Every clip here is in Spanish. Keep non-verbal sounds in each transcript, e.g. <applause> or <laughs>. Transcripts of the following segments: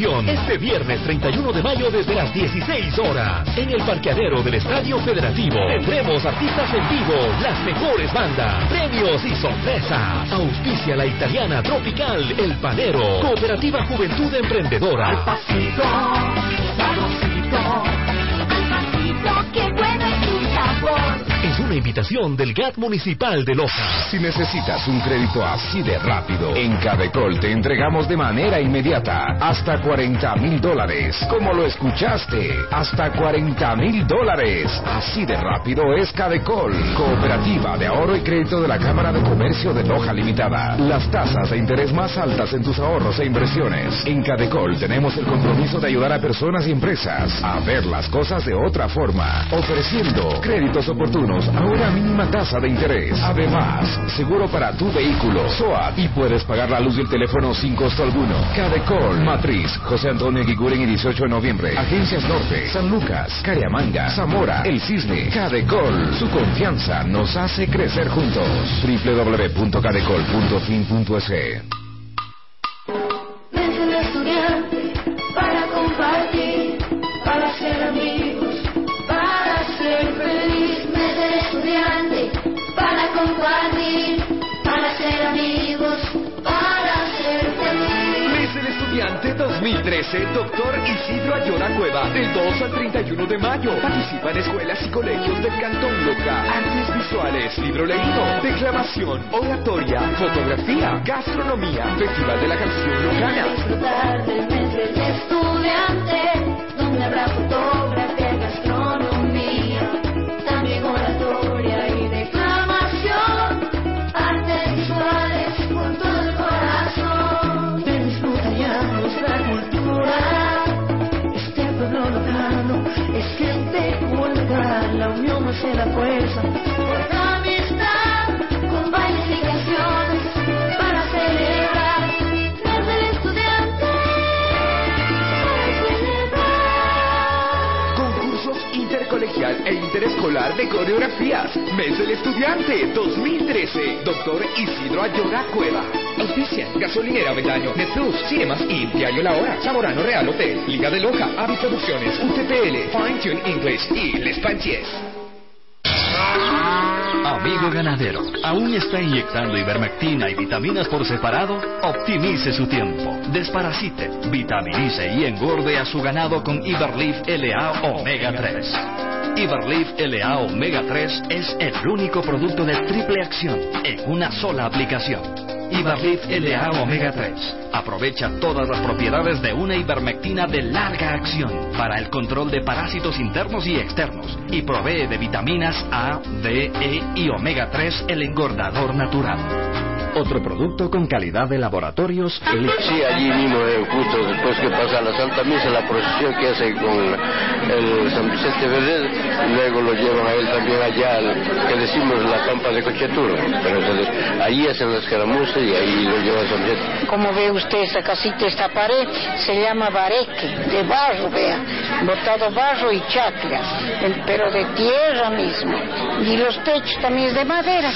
Este viernes 31 de mayo desde las 16 horas. En el parqueadero del Estadio Federativo tendremos artistas en vivo, las mejores bandas, premios y sorpresas. Auspicia la italiana Tropical, El Panero, Cooperativa Juventud Emprendedora. Al pasito, sabrosito. Al pasito, qué una invitación del GAT Municipal de Loja. Si necesitas un crédito así de rápido, en Cadecol te entregamos de manera inmediata hasta 40 mil dólares. Como lo escuchaste, hasta 40 mil dólares. Así de rápido es Cadecol, cooperativa de ahorro y crédito de la Cámara de Comercio de Loja Limitada. Las tasas de interés más altas en tus ahorros e inversiones. En Cadecol tenemos el compromiso de ayudar a personas y empresas a ver las cosas de otra forma, ofreciendo créditos oportunos a una mínima tasa de interés. Además, seguro para tu vehículo, SOAT, y puedes pagar la luz del teléfono sin costo alguno. Cadecol, Matriz, José Antonio Guiguren y 18 de noviembre. Agencias Norte, San Lucas, Cariamanga, Zamora, El Cisne. Cadecol, su confianza nos hace crecer juntos. www.cadecol.fin.es 2013, Doctor Isidro Ayora Cueva, del 2 al 31 de mayo. Participa en escuelas y colegios del Cantón Loca. Artes visuales, libro leído, declamación, oratoria, fotografía, gastronomía, Festival de la Canción Locana. E interescolar de coreografías. Mes del Estudiante 2013. Doctor Isidro Ayora Cueva. Auspicia, Gasolinera Betaño, Netplus, Cinemas y Diario La Hora, Zamorano Real Hotel, Liga de Loja, Avi Producciones, UTPL, Fine Tune English y Les Panches. Amigo ganadero, ¿aún está inyectando ivermectina y vitaminas por separado? Optimice su tiempo. Desparasite, vitaminice y engorde a su ganado con Iberleaf LA Omega 3. Iberleaf LA Omega 3 es el único producto de triple acción en una sola aplicación. Iberleaf LA Omega 3 aprovecha todas las propiedades de una ivermectina de larga acción para el control de parásitos internos y externos y provee de vitaminas A, D, E y omega 3 el engordador natural. Otro producto con calidad de laboratorios Sí, allí mismo, eh, justo después que pasa la Santa Misa, la procesión que hace con el San Vicente Verde, luego lo llevan a él también allá, al- que decimos la campa de Cocheturo. Pero entonces, ahí hacen las escaramuzas y ahí lo llevan a San Vicente. Como ve usted esta casita, esta pared, se llama bareque, de barro, vea, botado barro y chaclas, el- pero de tierra mismo. Y los techos también es de madera.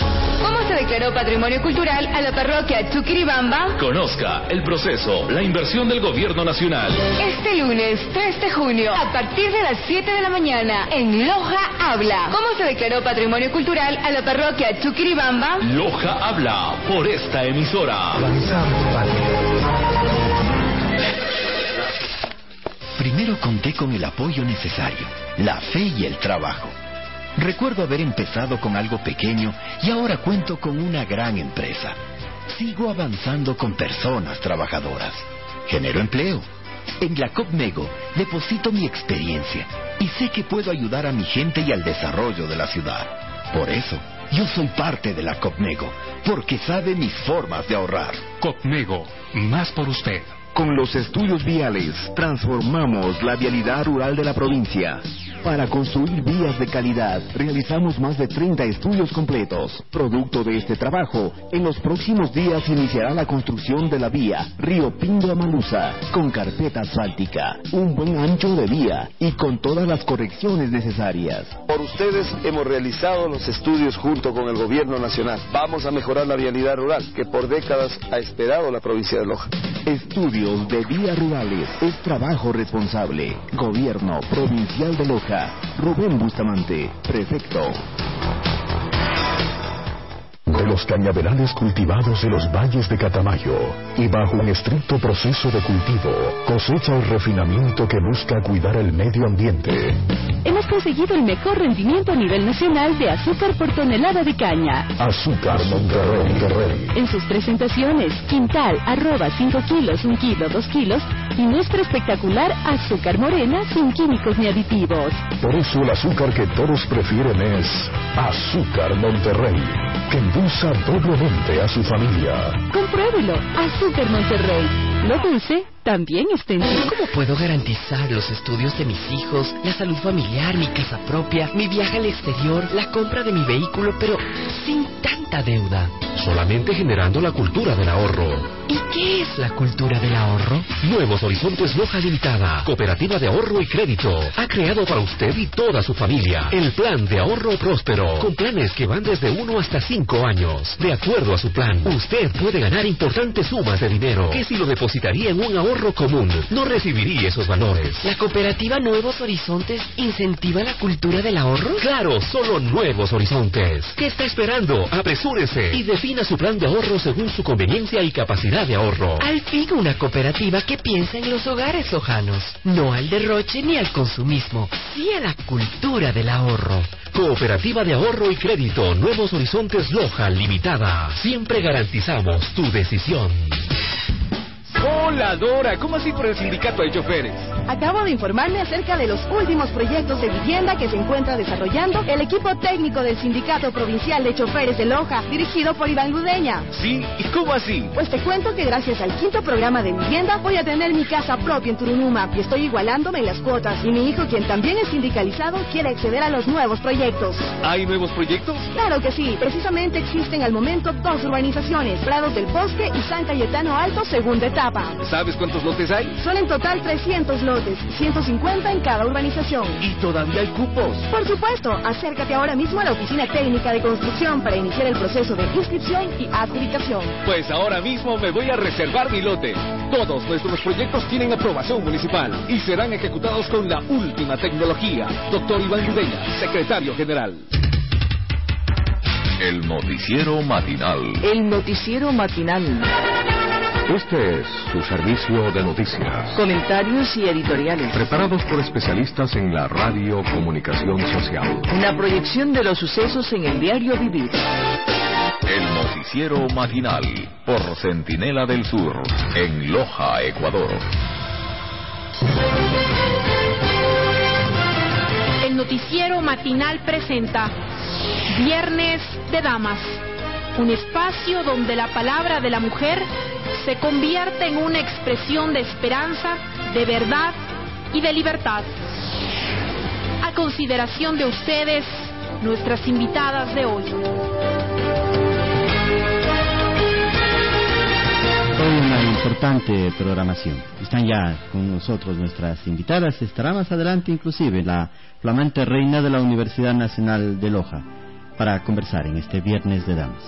¿Cómo se declaró patrimonio cultural a la parroquia Chuquiribamba? Conozca el proceso, la inversión del gobierno nacional. Este lunes 3 de junio, a partir de las 7 de la mañana, en Loja Habla. ¿Cómo se declaró patrimonio cultural a la parroquia Chuquiribamba? Loja habla por esta emisora. Primero conté con el apoyo necesario, la fe y el trabajo. Recuerdo haber empezado con algo pequeño y ahora cuento con una gran empresa. Sigo avanzando con personas trabajadoras. Genero empleo. En la COPMEGO deposito mi experiencia y sé que puedo ayudar a mi gente y al desarrollo de la ciudad. Por eso, yo soy parte de la COPMEGO, porque sabe mis formas de ahorrar. COPMEGO, más por usted. Con los estudios viales transformamos la vialidad rural de la provincia. Para construir vías de calidad, realizamos más de 30 estudios completos. Producto de este trabajo, en los próximos días iniciará la construcción de la vía Río Pindo a Malusa, con carpeta asfáltica, un buen ancho de vía y con todas las correcciones necesarias. Por ustedes hemos realizado los estudios junto con el gobierno nacional. Vamos a mejorar la vialidad rural que por décadas ha esperado la provincia de Loja. Estudios de vías rurales es trabajo responsable. Gobierno Provincial de Loja. Rubén Bustamante, prefecto. Los cañaverales cultivados de los valles de Catamayo y bajo un estricto proceso de cultivo, cosecha y refinamiento que busca cuidar el medio ambiente. Hemos conseguido el mejor rendimiento a nivel nacional de azúcar por tonelada de caña. Azúcar Monterrey. Monterrey. En sus presentaciones, quintal, arroba 5 kilos, 1 kilo, 2 kilos y nuestra espectacular azúcar morena sin químicos ni aditivos. Por eso el azúcar que todos prefieren es Azúcar Monterrey, que endulza doblemente a su familia. Compruébelo, azúcar Monterrey. Lo dulce también está en ti. ¿Cómo puedo garantizar los estudios de mis hijos, la salud familiar, mi casa propia, mi viaje al exterior, la compra de mi vehículo, pero sin tanta deuda? Solamente generando la cultura del ahorro. ¿Y qué es la cultura del ahorro? Nuevos Horizontes Loja Limitada, Cooperativa de Ahorro y Crédito, ha creado para usted y toda su familia el Plan de Ahorro Próspero, con planes que van desde 1 hasta 5 años. De acuerdo a su plan, usted puede ganar importantes sumas de dinero que si lo depositaría en un ahorro común, no recibiría esos valores. ¿La cooperativa Nuevos Horizontes incentiva la cultura del ahorro? Claro, solo Nuevos Horizontes. ¿Qué está esperando? Apresúrese y defina su plan de ahorro según su conveniencia y capacidad de ahorro. Al fin una cooperativa que piensa en los hogares hojanos, no al derroche ni al consumismo, sí a la cultura del ahorro. Cooperativa de Ahorro y Crédito Nuevos Horizontes Loja Limitada. Siempre garantizamos tu decisión. Hola Dora, ¿cómo así por el sindicato de choferes? Acabo de informarme acerca de los últimos proyectos de vivienda que se encuentra desarrollando el equipo técnico del Sindicato Provincial de Choferes de Loja, dirigido por Iván Ludeña. Sí, ¿y cómo así? Pues te cuento que gracias al quinto programa de vivienda voy a tener mi casa propia en Turunuma y estoy igualándome en las cuotas. Y mi hijo, quien también es sindicalizado, quiere acceder a los nuevos proyectos. ¿Hay nuevos proyectos? Claro que sí. Precisamente existen al momento dos urbanizaciones, Prados del Bosque y San Cayetano Alto, segunda etapa. ¿Sabes cuántos lotes hay? Son en total 300 lotes, 150 en cada urbanización. ¿Y todavía hay cupos? Por supuesto, acércate ahora mismo a la oficina técnica de construcción para iniciar el proceso de inscripción y adjudicación. Pues ahora mismo me voy a reservar mi lote. Todos nuestros proyectos tienen aprobación municipal y serán ejecutados con la última tecnología. Doctor Iván Ludeña, secretario general. El noticiero matinal. El noticiero matinal. Este es su servicio de noticias. Comentarios y editoriales. Preparados por especialistas en la radio comunicación social. Una proyección de los sucesos en el diario Vivir. El noticiero matinal por Centinela del Sur en Loja, Ecuador. El noticiero matinal presenta Viernes de Damas, un espacio donde la palabra de la mujer se convierte en una expresión de esperanza, de verdad y de libertad. A consideración de ustedes, nuestras invitadas de hoy. Hoy una importante programación. Están ya con nosotros nuestras invitadas. Estará más adelante inclusive la flamante reina de la Universidad Nacional de Loja para conversar en este Viernes de Damas.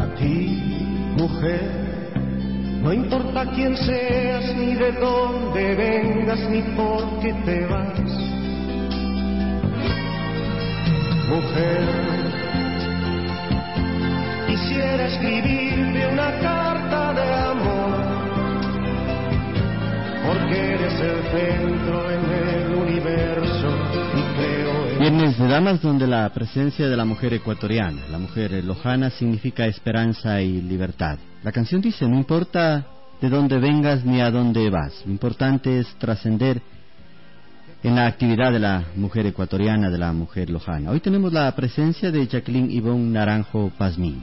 A ti, mujer, no importa quién seas, ni de dónde vengas, ni por qué te vas. El centro en el universo y creo Viernes de Damas donde la presencia de la mujer ecuatoriana, la mujer lojana, significa esperanza y libertad. La canción dice, no importa de dónde vengas ni a dónde vas, lo importante es trascender en la actividad de la mujer ecuatoriana, de la mujer lojana. Hoy tenemos la presencia de Jacqueline Ivonne Naranjo Pazmín.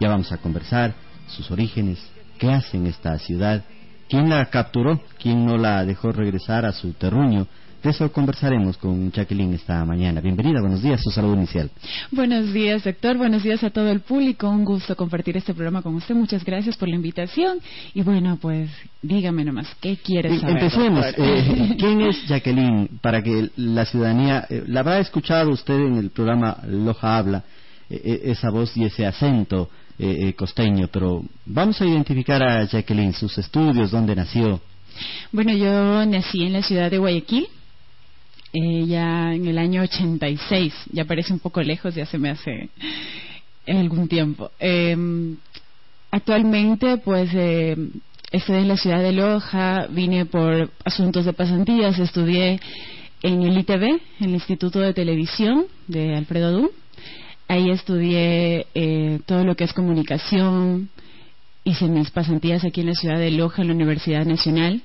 Ya vamos a conversar sus orígenes, qué hace en esta ciudad, quién la capturó, quién no la dejó regresar a su terruño. De eso conversaremos con Jacqueline esta mañana. Bienvenida, buenos días, su saludo inicial. Buenos días, doctor. Buenos días a todo el público. Un gusto compartir este programa con usted. Muchas gracias por la invitación. Y bueno, pues dígame nomás, ¿qué quiere saber? Empecemos. Eh, ¿Quién es Jacqueline? Para que la ciudadanía, eh, la habrá escuchado usted en el programa Loja Habla, eh, eh, esa voz y ese acento eh, eh, costeño, pero vamos a identificar a Jacqueline, sus estudios, dónde nació. Bueno, yo nací en la ciudad de Guayaquil. eh, ya en el año 86, ya parece un poco lejos, ya se me hace algún tiempo. Eh, actualmente, pues, eh, estoy en la ciudad de Loja, vine por asuntos de pasantías, estudié en el ITV, el Instituto de Televisión de Alfredo Dum. Ahí estudié eh, todo lo que es comunicación, hice mis pasantías aquí en la ciudad de Loja, en la Universidad Nacional.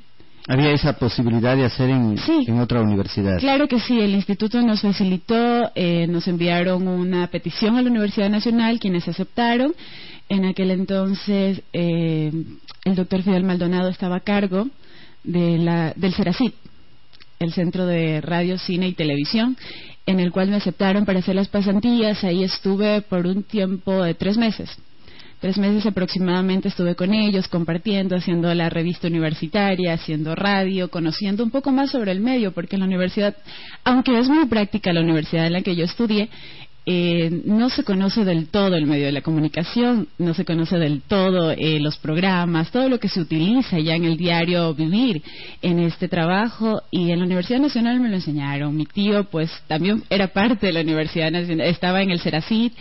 Había esa posibilidad de hacer en, en otra universidad. Claro que sí, el instituto nos facilitó, eh, nos enviaron una petición a la Universidad Nacional, quienes aceptaron. En aquel entonces eh, el doctor Fidel Maldonado estaba a cargo de la, del CERACIT, el Centro de Radio, Cine y Televisión, en el cual me aceptaron para hacer las pasantías. Ahí estuve por un tiempo de tres meses. Tres meses aproximadamente estuve con ellos, compartiendo, haciendo la revista universitaria, haciendo radio, conociendo un poco más sobre el medio, porque la universidad, aunque es muy práctica la universidad en la que yo estudié, eh, no se conoce del todo el medio de la comunicación, no se conoce del todo eh, los programas, todo lo que se utiliza ya en el diario vivir en este trabajo y en la Universidad Nacional me lo enseñaron. Mi tío pues también era parte de la Universidad Nacional, estaba en el Ceracit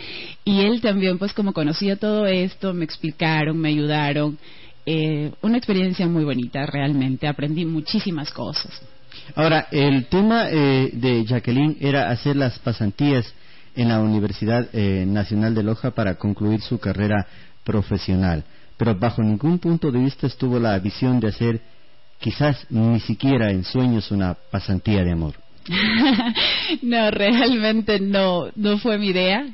y él también pues como conocía todo esto me explicaron, me ayudaron. Eh, una experiencia muy bonita realmente, aprendí muchísimas cosas. Ahora, el tema eh, de Jacqueline era hacer las pasantías en la Universidad eh, Nacional de Loja para concluir su carrera profesional, pero bajo ningún punto de vista estuvo la visión de hacer quizás ni siquiera en sueños una pasantía de amor. <laughs> no, realmente no, no fue mi idea.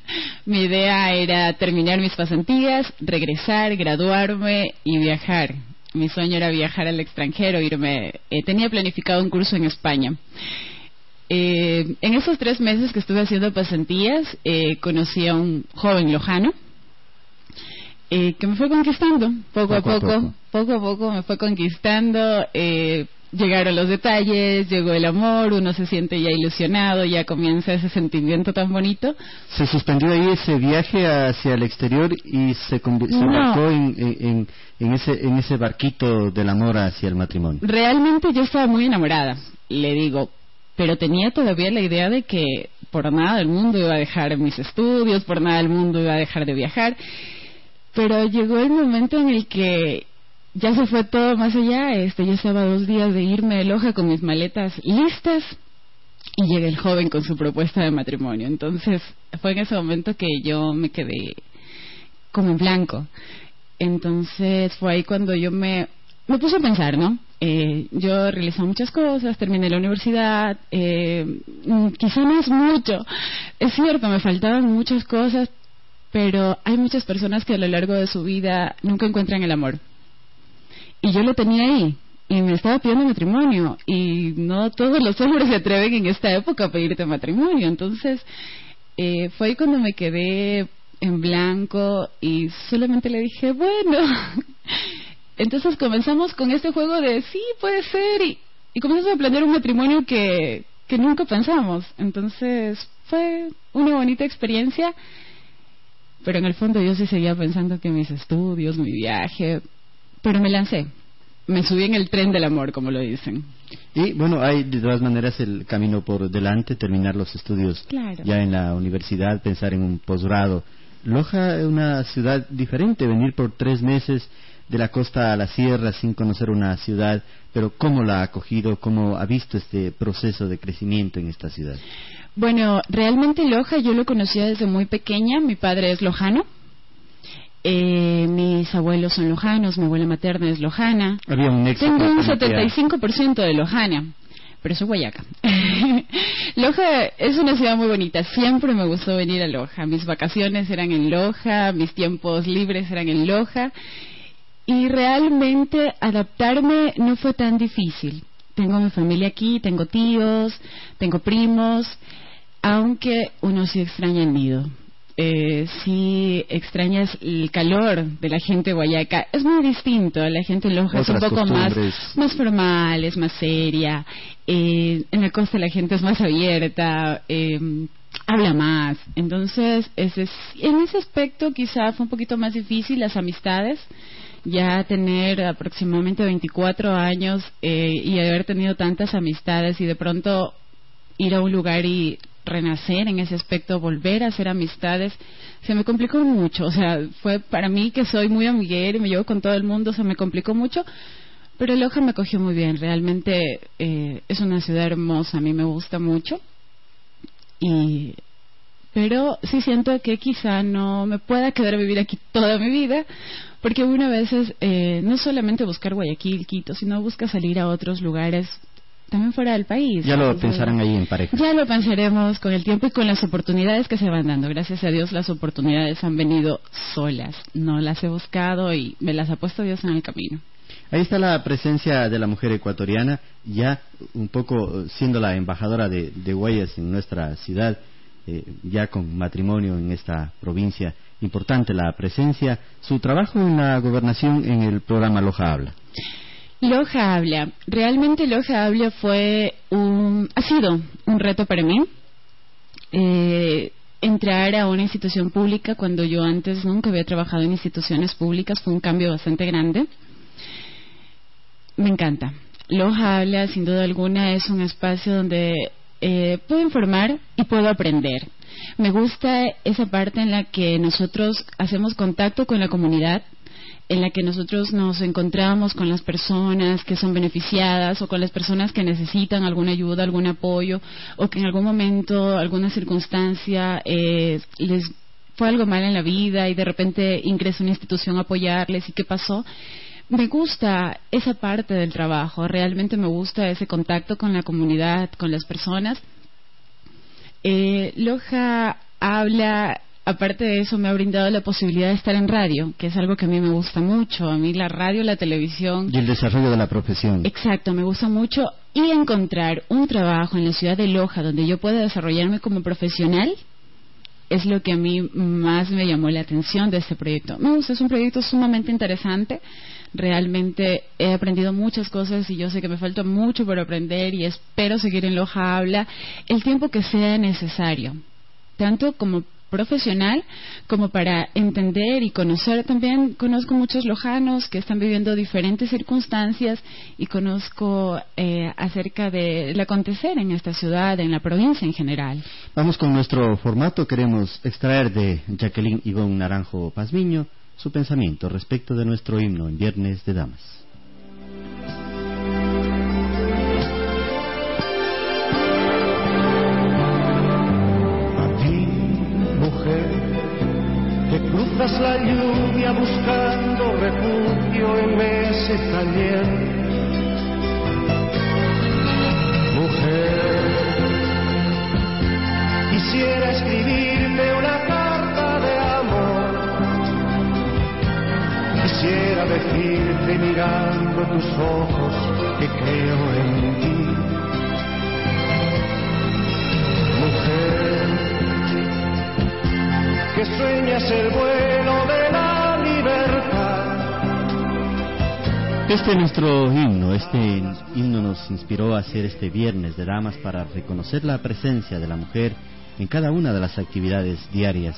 Mi idea era terminar mis pasantías, regresar, graduarme y viajar. Mi sueño era viajar al extranjero, irme. Eh, tenía planificado un curso en España. Eh, en esos tres meses que estuve haciendo pasantías, eh, conocí a un joven lojano eh, que me fue conquistando poco, a poco, poco, poco a poco me fue conquistando. Eh, llegaron los detalles, llegó el amor, uno se siente ya ilusionado, ya comienza ese sentimiento tan bonito. ¿Se suspendió ahí ese viaje hacia el exterior y se, conv- se No. embarcó en, en, en ese, en ese barquito del amor hacia el matrimonio? Realmente yo estaba muy enamorada, le digo, pero tenía todavía la idea de que por nada del mundo iba a dejar mis estudios, por nada del mundo iba a dejar de viajar. Pero llegó el momento en el que ya se fue todo más allá. Este, yo estaba dos días de irme de Loja con mis maletas listas y llega el joven con su propuesta de matrimonio. Entonces fue en ese momento que yo me quedé como en blanco. Entonces fue ahí cuando yo me, me puse a pensar, ¿no? Eh, yo realicé muchas cosas, terminé la universidad, eh, mm, quizá no es mucho. Es cierto, me faltaban muchas cosas, pero hay muchas personas que a lo largo de su vida nunca encuentran el amor. Y yo lo tenía ahí, y me estaba pidiendo matrimonio, y no todos los hombres se atreven en esta época a pedirte matrimonio. Entonces, eh, fue cuando me quedé en blanco y solamente le dije, bueno. Entonces comenzamos con este juego de sí, puede ser, y, y comenzamos a planear un matrimonio que, que nunca pensamos. Entonces fue una bonita experiencia, pero en el fondo yo sí seguía pensando que mis estudios, mi viaje, pero me lancé. Me subí en el tren del amor, como lo dicen. Y bueno, hay de todas maneras el camino por delante, terminar los estudios Claro. ya en la universidad, pensar en un posgrado. Loja es una ciudad diferente, venir por tres meses de la costa a la sierra sin conocer una ciudad, pero ¿cómo la ha acogido? ¿Cómo ha visto este proceso de crecimiento en esta ciudad? Bueno, realmente Loja yo lo conocía desde muy pequeña. Mi padre es lojano. Eh, mis abuelos son lojanos, mi abuela materna es lojana. Había un Tengo un familiar. 75% de lojana, pero soy guayaca. <laughs> Loja es una ciudad muy bonita, siempre me gustó venir a Loja. Mis vacaciones eran en Loja, mis tiempos libres eran en Loja y realmente adaptarme no fue tan difícil. Tengo mi familia aquí, tengo tíos, tengo primos, aunque uno sí extraña el nido. Eh, sí extrañas el calor de la gente guayaca. Es muy distinto. La gente en Loja es un poco más, costumbres. más formal, es más seria. Eh, en la costa la gente es más abierta, eh, habla más. Entonces, ese es- en ese aspecto quizá fue un poquito más difícil las amistades. Ya tener aproximadamente 24 años eh, y haber tenido tantas amistades y de pronto ir a un lugar y renacer en ese aspecto, volver a hacer amistades, se me complicó mucho. O sea, fue para mí que soy muy amiguera y me llevo con todo el mundo, se me complicó mucho. Pero Loja me cogió muy bien, realmente eh, es una ciudad hermosa, a mí me gusta mucho. Y, pero sí siento que quizá no me pueda quedar a vivir aquí toda mi vida, porque uno a veces eh, no solamente buscar Guayaquil, Quito, sino busca salir a otros lugares también fuera del país. Ya lo pensarán ahí en pareja. ya lo pensaremos con el tiempo y con las oportunidades que se van dando. Gracias a Dios las oportunidades han venido solas. No las he buscado y me las ha puesto Dios en el camino. Ahí está la presencia de la mujer ecuatoriana, ya un poco siendo la embajadora de, de Guayas en nuestra ciudad, eh, ya con matrimonio en esta provincia. Importante la presencia, su trabajo en la gobernación en el programa Loja Habla. Loja Habla. Realmente Loja Habla fue un, ha sido un reto para mí. Eh, entrar a una institución pública cuando yo antes nunca había trabajado en instituciones públicas fue un cambio bastante grande. Me encanta. Loja Habla, sin duda alguna, es un espacio donde eh, puedo informar y puedo aprender. Me gusta esa parte en la que nosotros hacemos contacto con la comunidad, en la que nosotros nos encontramos con las personas que son beneficiadas o con las personas que necesitan alguna ayuda, algún apoyo o que en algún momento, alguna circunstancia eh, les fue algo mal en la vida y de repente ingresa una institución a apoyarles y qué pasó. Me gusta esa parte del trabajo, realmente me gusta ese contacto con la comunidad, con las personas. Eh, Loja habla, aparte de eso, me ha brindado la posibilidad de estar en radio, que es algo que a mí me gusta mucho. A mí la radio, la televisión, Y el desarrollo de la profesión. Exacto, me gusta mucho. Y encontrar un trabajo en la ciudad de Loja donde yo pueda desarrollarme como profesional es lo que a mí más me llamó la atención de este proyecto. Me gusta, es un proyecto sumamente interesante. Realmente he aprendido muchas cosas y yo sé que me falta mucho por aprender y espero seguir en Loja Habla el tiempo que sea necesario, tanto como profesional como para entender y conocer también conozco muchos lojanos que están viviendo diferentes circunstancias y conozco eh, acerca del acontecer en esta ciudad, en la provincia en general. Vamos con nuestro formato. Queremos extraer de Jacqueline Ivonne Naranjo Pazmiño su pensamiento respecto de nuestro himno en Viernes de Damas. Es nuestro himno. Este himno nos inspiró a hacer este Viernes de Damas para reconocer la presencia de la mujer en cada una de las actividades diarias.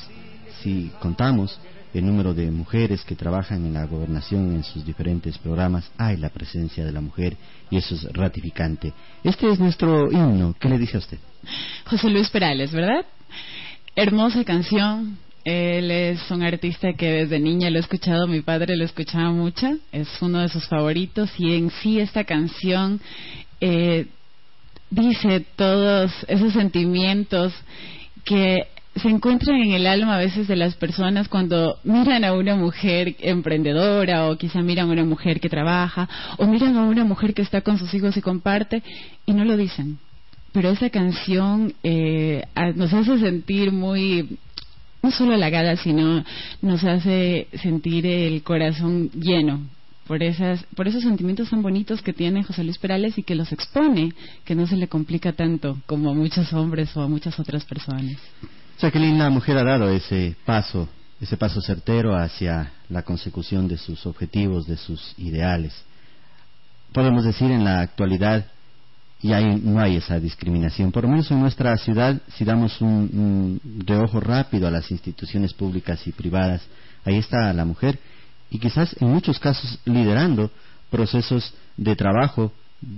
Si contamos el número de mujeres que trabajan en la gobernación en sus diferentes programas, hay la presencia de la mujer y eso es ratificante. Este es nuestro himno. ¿Qué le dice a usted? José Luis Perales, ¿verdad? Hermosa canción, Él es un artista que desde niña lo he escuchado, mi padre lo escuchaba mucho, es uno de sus favoritos y en sí esta canción eh, dice todos esos sentimientos que se encuentran en el alma a veces de las personas cuando miran a una mujer emprendedora o quizá miran a una mujer que trabaja o miran a una mujer que está con sus hijos y comparte y no lo dicen. Pero esa canción eh, nos hace sentir muy no solo halagada, sino nos hace sentir el corazón lleno por esas por esos sentimientos tan bonitos que tiene José Luis Perales y que los expone, que no se le complica tanto como a muchos hombres o a muchas otras personas. Jacqueline, la mujer ha dado ese paso, ese paso certero hacia la consecución de sus objetivos, de sus ideales. Podemos decir en la actualidad y ahí no hay esa discriminación. Por lo menos en nuestra ciudad, si damos un, reojo rápido a las instituciones públicas y privadas, ahí está la mujer y quizás en muchos casos liderando procesos de trabajo,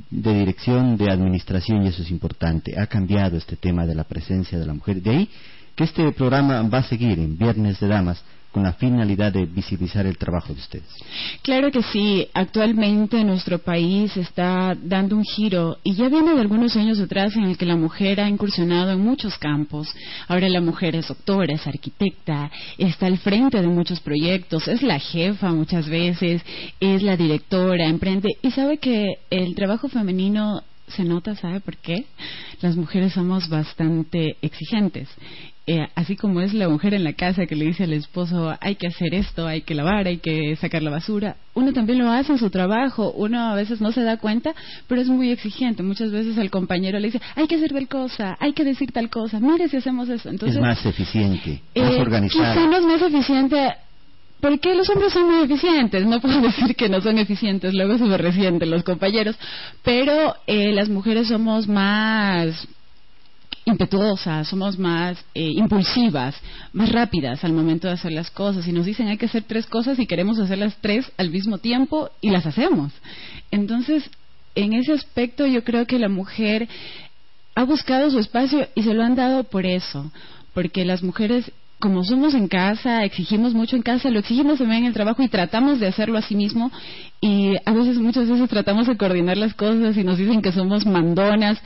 de dirección, de administración y eso es importante. Ha cambiado este tema de la presencia de la mujer. De ahí que este programa va a seguir en Viernes de Damas con la finalidad de visibilizar el trabajo de ustedes. Claro que sí. Actualmente nuestro país está dando un giro y ya viene de algunos años atrás en el que la mujer ha incursionado en muchos campos. Ahora la mujer es doctora, es arquitecta, está al frente de muchos proyectos, es la jefa muchas veces, es la directora, emprende y sabe que el trabajo femenino se nota, ¿sabe por qué? Las mujeres somos bastante exigentes eh, así como es la mujer en la casa que le dice al esposo hay que hacer esto, hay que lavar, hay que sacar la basura, uno también lo hace en su trabajo, uno a veces no se da cuenta, pero es muy exigente. Muchas veces al compañero le dice hay que hacer tal cosa, hay que decir tal cosa, mire si hacemos eso. Entonces, es más eficiente, más eh, organizado. Quizá no es más eficiente porque los hombres son muy eficientes, no puedo <laughs> decir que no son eficientes, luego se me resienten los compañeros, pero eh, las mujeres somos más impetuosas, somos más eh, impulsivas, más rápidas al momento de hacer las cosas. Y nos dicen hay que hacer tres cosas y queremos hacer las tres al mismo tiempo y las hacemos. Entonces, en ese aspecto yo creo que la mujer ha buscado su espacio y se lo han dado por eso, porque las mujeres como somos en casa, exigimos mucho en casa, lo exigimos también en el trabajo y tratamos de hacerlo a sí mismo y a veces, muchas veces tratamos de coordinar las cosas y nos dicen que somos mandonas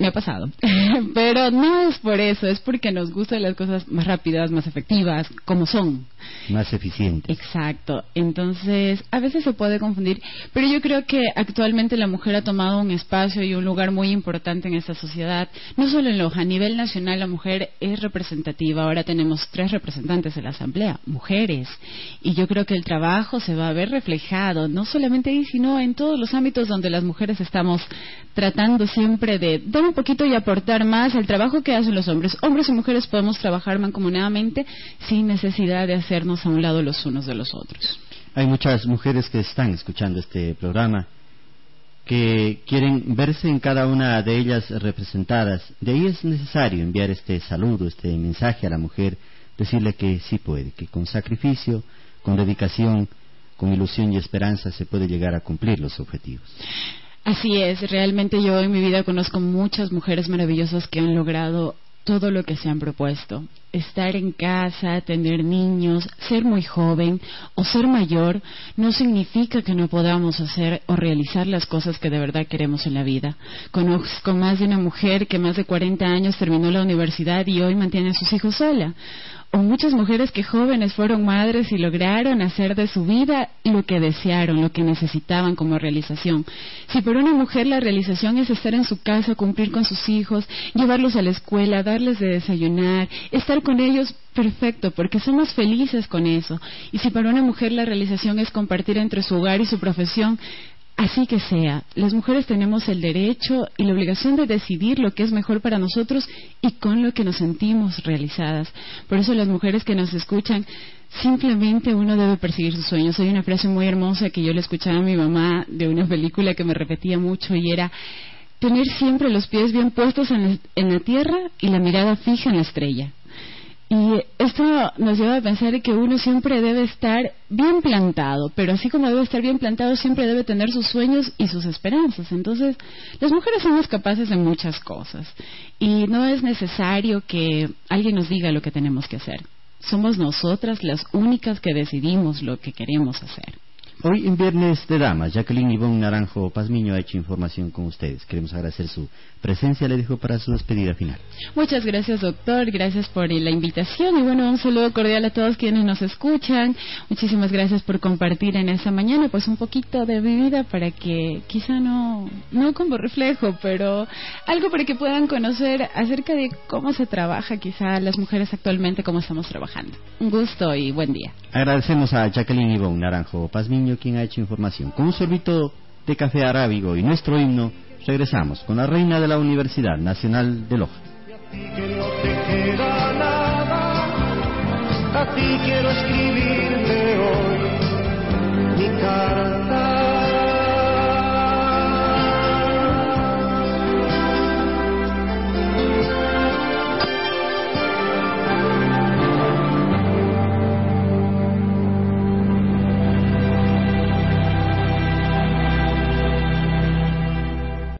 me ha pasado. <laughs> Pero no es por eso, es porque nos gustan las cosas más rápidas, más efectivas, como son. Más eficientes. Exacto. Entonces, a veces se puede confundir, pero yo creo que actualmente la mujer ha tomado un espacio y un lugar muy importante en esta sociedad. No solo en Loja, a nivel nacional la mujer es representativa. Ahora tenemos tres representantes en la Asamblea, mujeres. Y yo creo que el trabajo se va a ver reflejado, no solamente ahí, sino en todos los ámbitos donde las mujeres estamos tratando siempre de un poquito y aportar más al trabajo que hacen los hombres. Hombres y mujeres podemos trabajar mancomunadamente sin necesidad de hacernos a un lado los unos de los otros. Hay muchas mujeres que están escuchando este programa que quieren verse en cada una de ellas representadas. De ahí es necesario enviar este saludo, este mensaje a la mujer, decirle que sí puede, que con sacrificio, con dedicación, con ilusión y esperanza se puede llegar a cumplir los objetivos. Así es, realmente yo en mi vida conozco muchas mujeres maravillosas que han logrado todo lo que se han propuesto. Estar en casa, tener niños, ser muy joven o ser mayor no significa que no podamos hacer o realizar las cosas que de verdad queremos en la vida. Conozco más de una mujer que más de 40 años terminó la universidad y hoy mantiene a sus hijos sola o muchas mujeres que jóvenes fueron madres y lograron hacer de su vida lo que desearon, lo que necesitaban como realización. Si por una mujer la realización es estar en su casa, cumplir con sus hijos, llevarlos a la escuela, darles de desayunar, estar con ellos, perfecto, porque somos felices con eso. Y si para una mujer la realización es compartir entre su hogar y su profesión, Así que sea, las mujeres tenemos el derecho y la obligación de decidir lo que es mejor para nosotros y con lo que nos sentimos realizadas. Por eso las mujeres que nos escuchan, simplemente uno debe perseguir sus sueños. Hay una frase muy hermosa que yo le escuchaba a mi mamá de una película que me repetía mucho y era tener siempre los pies bien puestos en la tierra y la mirada fija en la estrella. Y esto nos lleva a pensar que uno siempre debe estar bien plantado, pero así como debe estar bien plantado, siempre debe tener sus sueños y sus esperanzas. Entonces, las mujeres somos capaces de muchas cosas y no es necesario que alguien nos diga lo que tenemos que hacer. somos nosotras las únicas que decidimos lo que queremos hacer. Hoy en Viernes de Damas, Jacqueline Ivonne Naranjo Pazmiño ha hecho información con ustedes. Queremos agradecer su presencia, le dejo para su despedida final. Muchas gracias, doctor. Gracias por la invitación y bueno, un saludo cordial a todos quienes nos escuchan. Muchísimas gracias por compartir en esta mañana pues un poquito de mi vida para que quizá no, no como reflejo, pero algo para que puedan conocer acerca de cómo se trabaja quizá las mujeres actualmente, cómo estamos trabajando. Un gusto y buen día. Agradecemos a Jacqueline Ivonne Naranjo Pazmiño quien ha hecho información. Con un sorbito de café arábigo y nuestro himno, regresamos con la reina de la Universidad Nacional de Loja. A ti quiero escribirte hoy mi carta